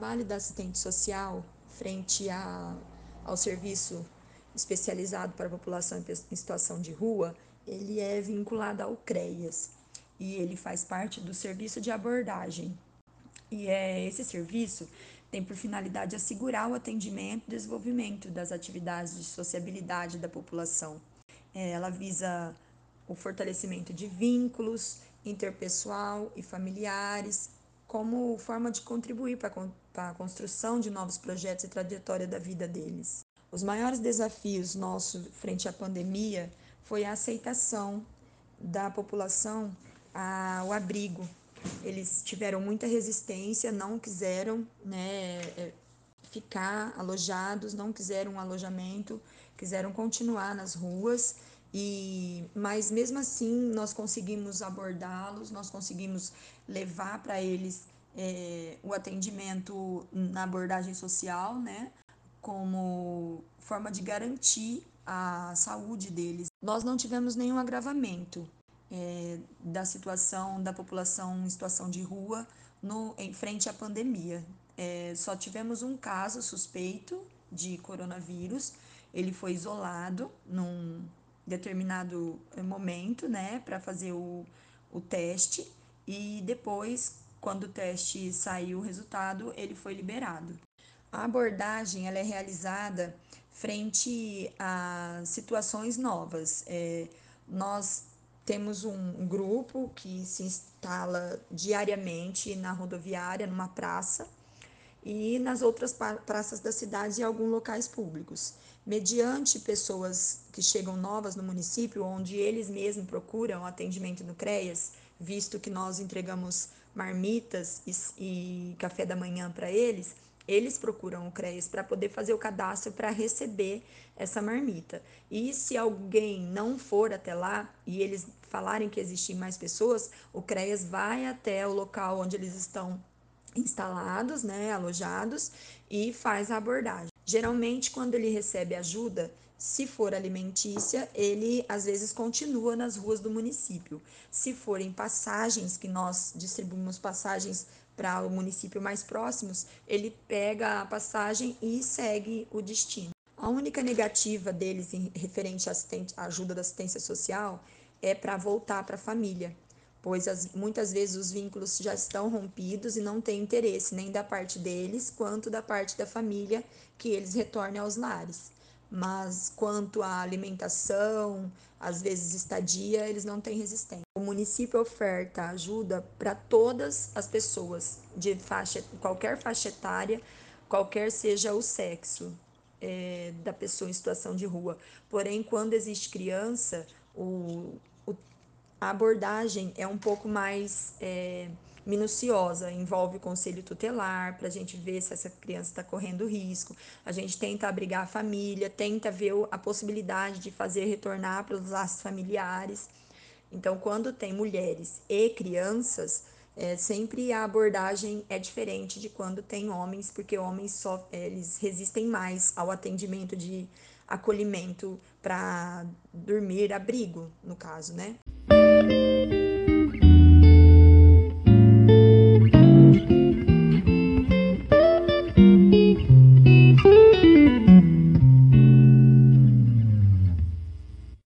trabalho da assistente social frente a, ao serviço especializado para a população em situação de rua, ele é vinculado ao CREAS e ele faz parte do serviço de abordagem. E é esse serviço tem por finalidade assegurar o atendimento e desenvolvimento das atividades de sociabilidade da população. É, ela visa o fortalecimento de vínculos interpessoal e familiares, como forma de contribuir para a construção de novos projetos e trajetória da vida deles. Os maiores desafios nossos frente à pandemia foi a aceitação da população ao abrigo. Eles tiveram muita resistência, não quiseram né, é, ficar alojados, não quiseram um alojamento, quiseram continuar nas ruas. E, mas mesmo assim nós conseguimos abordá-los, nós conseguimos levar para eles é, o atendimento na abordagem social, né? como forma de garantir a saúde deles. Nós não tivemos nenhum agravamento é, da situação da população em situação de rua no, em frente à pandemia. É, só tivemos um caso suspeito de coronavírus, ele foi isolado num determinado momento, né, para fazer o, o teste, e depois, quando o teste saiu o resultado, ele foi liberado. A abordagem ela é realizada frente a situações novas. É, nós temos um grupo que se instala diariamente na rodoviária, numa praça, e nas outras praças da cidade e alguns locais públicos. Mediante pessoas que chegam novas no município, onde eles mesmos procuram atendimento no CREAS, visto que nós entregamos marmitas e, e café da manhã para eles, eles procuram o CREAS para poder fazer o cadastro para receber essa marmita. E se alguém não for até lá e eles falarem que existem mais pessoas, o CREAS vai até o local onde eles estão instalados, né, alojados, e faz a abordagem. Geralmente, quando ele recebe ajuda, se for alimentícia, ele às vezes continua nas ruas do município. Se forem passagens, que nós distribuímos passagens para o município mais próximos, ele pega a passagem e segue o destino. A única negativa deles em referente à ajuda da assistência social é para voltar para a família, pois as, muitas vezes os vínculos já estão rompidos e não tem interesse nem da parte deles quanto da parte da família que eles retornem aos lares. Mas quanto à alimentação, às vezes estadia, eles não têm resistência. O município oferta ajuda para todas as pessoas, de faixa, qualquer faixa etária, qualquer seja o sexo é, da pessoa em situação de rua. Porém, quando existe criança, o, a abordagem é um pouco mais é, minuciosa, envolve o conselho tutelar para a gente ver se essa criança está correndo risco. A gente tenta abrigar a família, tenta ver a possibilidade de fazer retornar para os laços familiares. Então, quando tem mulheres e crianças, é, sempre a abordagem é diferente de quando tem homens, porque homens só eles resistem mais ao atendimento de acolhimento para dormir, abrigo, no caso, né? Música